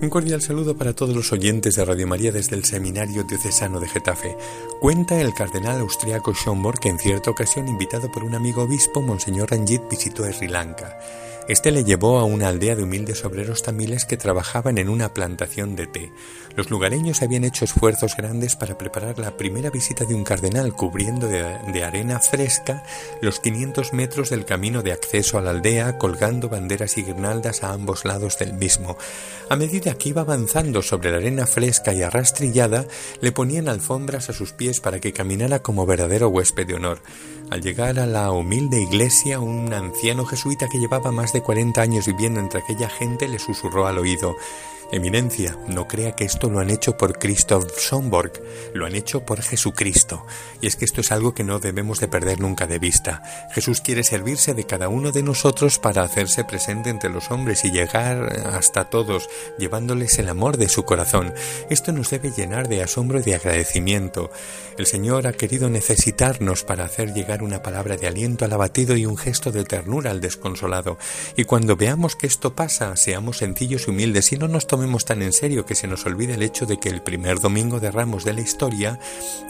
Un cordial saludo para todos los oyentes de Radio María desde el Seminario Diocesano de Getafe. Cuenta el cardenal austriaco Schomburg que en cierta ocasión, invitado por un amigo obispo, Monseñor Ranjit visitó Sri Lanka. Este le llevó a una aldea de humildes obreros tamiles que trabajaban en una plantación de té. Los lugareños habían hecho esfuerzos grandes para preparar la primera visita de un cardenal, cubriendo de, arena fresca los 500 metros del camino de acceso a la aldea, colgando banderas y guirnaldas a ambos lados del mismo. A medida que iba avanzando sobre la arena fresca y arrastrillada, le ponían alfombras a sus pies para que caminara como verdadero huésped de honor. Al llegar a la humilde iglesia, un anciano jesuita que llevaba más de 40 años viviendo entre aquella gente le susurró al oído Eminencia, no crea que esto lo han hecho por Christoph Schomburg, lo han hecho por Jesucristo. Y es que esto es algo que no debemos de perder nunca de vista. Jesús quiere servirse de cada uno de nosotros para hacerse presente entre los hombres y llegar hasta todos, llevándoles el amor de su corazón. Esto nos debe llenar de asombro y de agradecimiento. El Señor ha querido necesitarnos para hacer llegar una palabra de aliento al abatido y un gesto de ternura al desconsolado. Y cuando veamos que esto pasa, seamos sencillos y humildes y no nos tomemos tan en serio que se nos olvide el hecho de que el primer domingo de Ramos de la historia,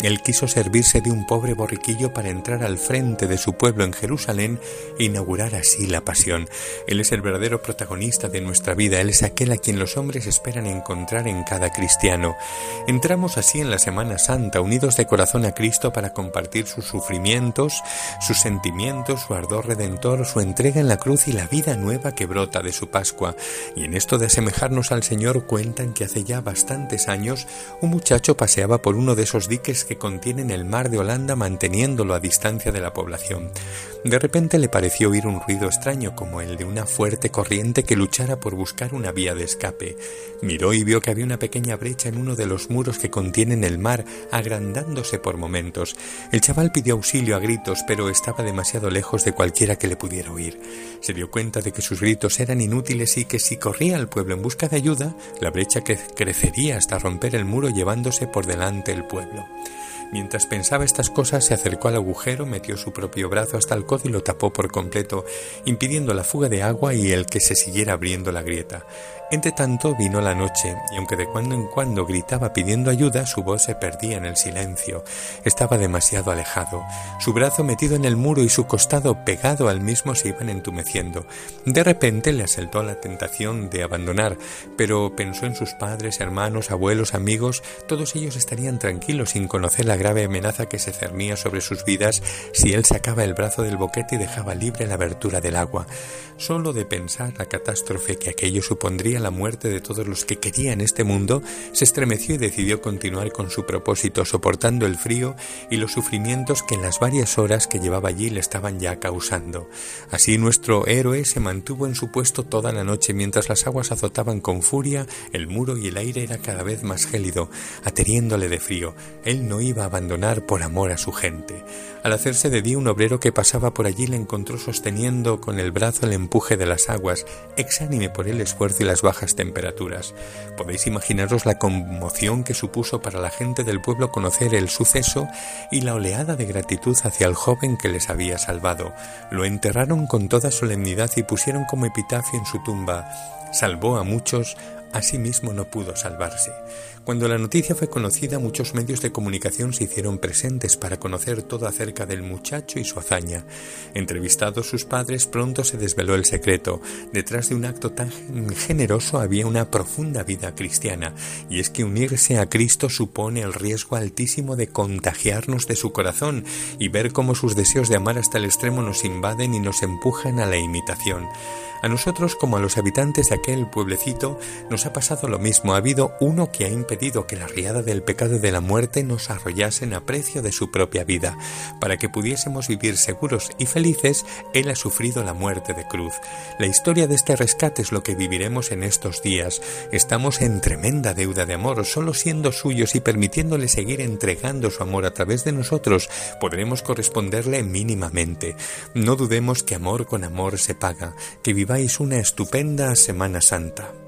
él quiso servirse de un pobre borriquillo para entrar al frente de su pueblo en Jerusalén e inaugurar así la pasión. Él es el verdadero protagonista de nuestra vida, Él es aquel a quien los hombres esperan encontrar en cada cristiano. Entramos así en la Semana Santa, unidos de corazón a Cristo para compartir sus sufrimientos, sus sentimientos, su ardor redentor, su entrega en la cruz y la vida nueva que brota de su Pascua. Y en esto de asemejarnos al Señor, Señor cuentan que hace ya bastantes años un muchacho paseaba por uno de esos diques que contienen el mar de Holanda manteniéndolo a distancia de la población. De repente le pareció oír un ruido extraño como el de una fuerte corriente que luchara por buscar una vía de escape. Miró y vio que había una pequeña brecha en uno de los muros que contienen el mar, agrandándose por momentos. El chaval pidió auxilio a gritos, pero estaba demasiado lejos de cualquiera que le pudiera oír. Se dio cuenta de que sus gritos eran inútiles y que si corría al pueblo en busca de ayuda, la brecha crecería hasta romper el muro llevándose por delante el pueblo. Mientras pensaba estas cosas, se acercó al agujero, metió su propio brazo hasta el codo y lo tapó por completo, impidiendo la fuga de agua y el que se siguiera abriendo la grieta. Entre tanto vino la noche, y aunque de cuando en cuando gritaba pidiendo ayuda, su voz se perdía en el silencio. Estaba demasiado alejado. Su brazo metido en el muro y su costado pegado al mismo se iban entumeciendo. De repente le asaltó la tentación de abandonar, pero pensó en sus padres, hermanos, abuelos, amigos, todos ellos estarían tranquilos sin conocer la grave amenaza que se cernía sobre sus vidas si él sacaba el brazo del boquete y dejaba libre la abertura del agua. Solo de pensar la catástrofe que aquello supondría la muerte de todos los que quería en este mundo, se estremeció y decidió continuar con su propósito, soportando el frío y los sufrimientos que en las varias horas que llevaba allí le estaban ya causando. Así nuestro héroe se mantuvo en su puesto toda la noche mientras las aguas azotaban con furia el muro y el aire era cada vez más gélido, ateriéndole de frío. Él no iba a abandonar por amor a su gente. Al hacerse de día un obrero que pasaba por allí le encontró sosteniendo con el brazo el empuje de las aguas, exánime por el esfuerzo y las bajas temperaturas. Podéis imaginaros la conmoción que supuso para la gente del pueblo conocer el suceso y la oleada de gratitud hacia el joven que les había salvado. Lo enterraron con toda solemnidad y pusieron como epitafio en su tumba Salvó a muchos, asimismo no pudo salvarse. Cuando la noticia fue conocida, muchos medios de comunicación se hicieron presentes para conocer todo acerca del muchacho y su hazaña. Entrevistados sus padres, pronto se desveló el secreto. Detrás de un acto tan generoso había una profunda vida cristiana, y es que unirse a Cristo supone el riesgo altísimo de contagiarnos de su corazón y ver cómo sus deseos de amar hasta el extremo nos invaden y nos empujan a la imitación. A nosotros, como a los habitantes de aquel pueblecito, nos ha pasado lo mismo. Ha habido uno que ha impedido que la riada del pecado de la muerte nos arrollasen a precio de su propia vida. Para que pudiésemos vivir seguros y felices, Él ha sufrido la muerte de cruz. La historia de este rescate es lo que viviremos en estos días. Estamos en tremenda deuda de amor, solo siendo suyos y permitiéndole seguir entregando su amor a través de nosotros, podremos corresponderle mínimamente. No dudemos que amor con amor se paga, que viváis una estupenda Semana Santa.